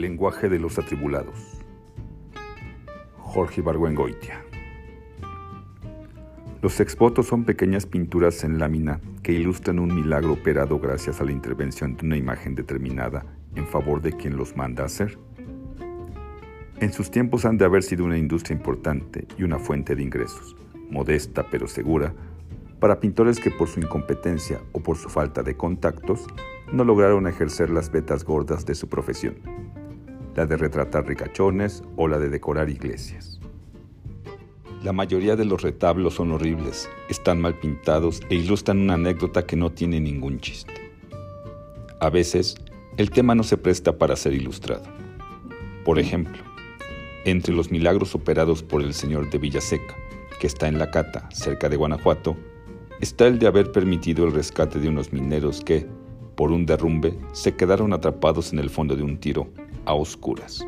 Lenguaje de los atribulados. Jorge Barguengoitia. Los exvotos son pequeñas pinturas en lámina que ilustran un milagro operado gracias a la intervención de una imagen determinada en favor de quien los manda a hacer. En sus tiempos han de haber sido una industria importante y una fuente de ingresos, modesta pero segura, para pintores que por su incompetencia o por su falta de contactos no lograron ejercer las vetas gordas de su profesión la de retratar ricachones o la de decorar iglesias. La mayoría de los retablos son horribles, están mal pintados e ilustran una anécdota que no tiene ningún chiste. A veces, el tema no se presta para ser ilustrado. Por ejemplo, entre los milagros operados por el señor de Villaseca, que está en La Cata, cerca de Guanajuato, está el de haber permitido el rescate de unos mineros que, por un derrumbe, se quedaron atrapados en el fondo de un tiro a oscuras.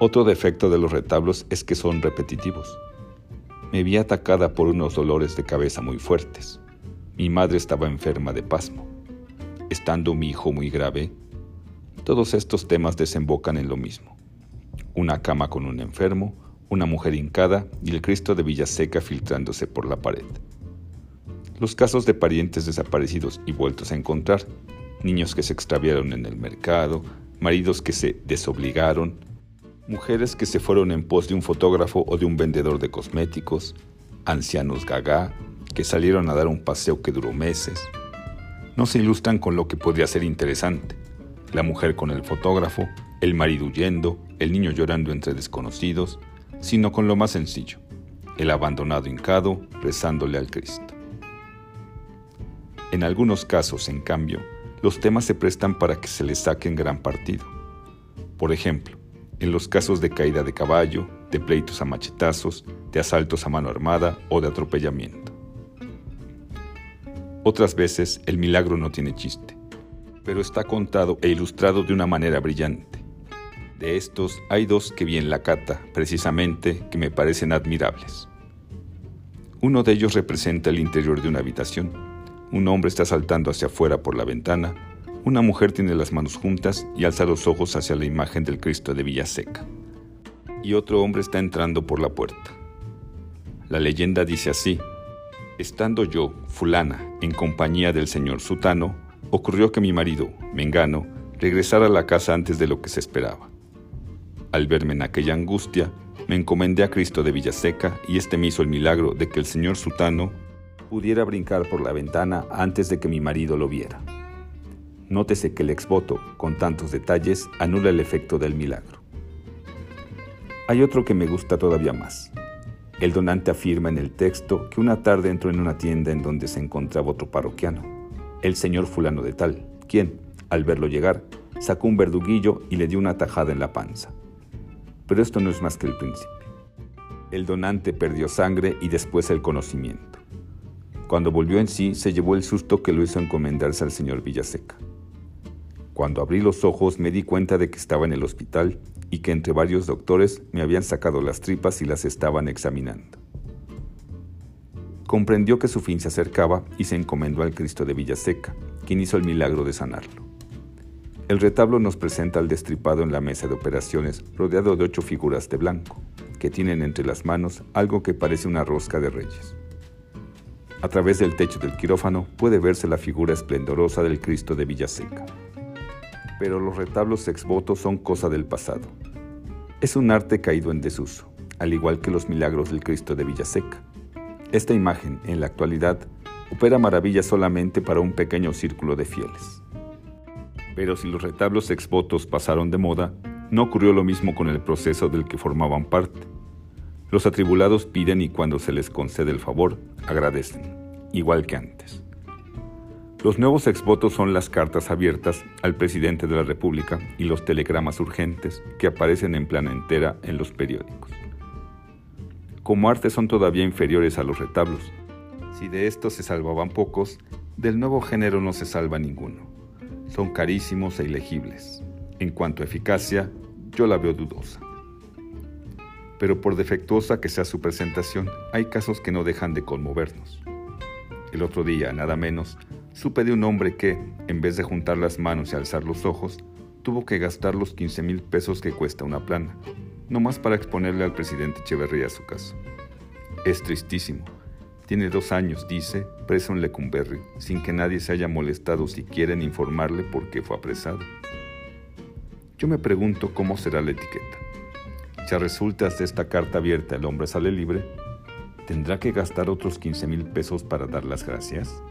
Otro defecto de los retablos es que son repetitivos. Me vi atacada por unos dolores de cabeza muy fuertes. Mi madre estaba enferma de pasmo. Estando mi hijo muy grave, todos estos temas desembocan en lo mismo. Una cama con un enfermo, una mujer hincada y el Cristo de Villaseca filtrándose por la pared. Los casos de parientes desaparecidos y vueltos a encontrar niños que se extraviaron en el mercado, maridos que se desobligaron, mujeres que se fueron en pos de un fotógrafo o de un vendedor de cosméticos, ancianos gaga que salieron a dar un paseo que duró meses. No se ilustran con lo que podría ser interesante. La mujer con el fotógrafo, el marido huyendo, el niño llorando entre desconocidos, sino con lo más sencillo, el abandonado hincado rezándole al Cristo. En algunos casos, en cambio, los temas se prestan para que se les saquen gran partido. Por ejemplo, en los casos de caída de caballo, de pleitos a machetazos, de asaltos a mano armada o de atropellamiento. Otras veces el milagro no tiene chiste, pero está contado e ilustrado de una manera brillante. De estos hay dos que vi en la cata, precisamente, que me parecen admirables. Uno de ellos representa el interior de una habitación un hombre está saltando hacia afuera por la ventana. Una mujer tiene las manos juntas y alza los ojos hacia la imagen del Cristo de Villaseca. Y otro hombre está entrando por la puerta. La leyenda dice así, estando yo, fulana, en compañía del señor Sutano, ocurrió que mi marido, Mengano, regresara a la casa antes de lo que se esperaba. Al verme en aquella angustia, me encomendé a Cristo de Villaseca y este me hizo el milagro de que el señor Sutano pudiera brincar por la ventana antes de que mi marido lo viera. Nótese que el exvoto, con tantos detalles, anula el efecto del milagro. Hay otro que me gusta todavía más. El donante afirma en el texto que una tarde entró en una tienda en donde se encontraba otro parroquiano, el señor fulano de tal, quien, al verlo llegar, sacó un verduguillo y le dio una tajada en la panza. Pero esto no es más que el principio. El donante perdió sangre y después el conocimiento. Cuando volvió en sí, se llevó el susto que lo hizo encomendarse al señor Villaseca. Cuando abrí los ojos me di cuenta de que estaba en el hospital y que entre varios doctores me habían sacado las tripas y las estaban examinando. Comprendió que su fin se acercaba y se encomendó al Cristo de Villaseca, quien hizo el milagro de sanarlo. El retablo nos presenta al destripado en la mesa de operaciones rodeado de ocho figuras de blanco, que tienen entre las manos algo que parece una rosca de reyes. A través del techo del quirófano puede verse la figura esplendorosa del Cristo de Villaseca. Pero los retablos exvotos son cosa del pasado. Es un arte caído en desuso, al igual que los milagros del Cristo de Villaseca. Esta imagen, en la actualidad, opera maravillas solamente para un pequeño círculo de fieles. Pero si los retablos exvotos pasaron de moda, no ocurrió lo mismo con el proceso del que formaban parte. Los atribulados piden y cuando se les concede el favor, agradecen, igual que antes. Los nuevos exvotos son las cartas abiertas al presidente de la República y los telegramas urgentes que aparecen en plana entera en los periódicos. Como arte son todavía inferiores a los retablos. Si de estos se salvaban pocos, del nuevo género no se salva ninguno. Son carísimos e ilegibles. En cuanto a eficacia, yo la veo dudosa pero por defectuosa que sea su presentación, hay casos que no dejan de conmovernos. El otro día, nada menos, supe de un hombre que, en vez de juntar las manos y alzar los ojos, tuvo que gastar los 15 mil pesos que cuesta una plana, nomás para exponerle al presidente Echeverría su caso. Es tristísimo. Tiene dos años, dice, preso en Lecumberri, sin que nadie se haya molestado siquiera en informarle por qué fue apresado. Yo me pregunto cómo será la etiqueta. Si a resultas de esta carta abierta el hombre sale libre, ¿tendrá que gastar otros 15 mil pesos para dar las gracias?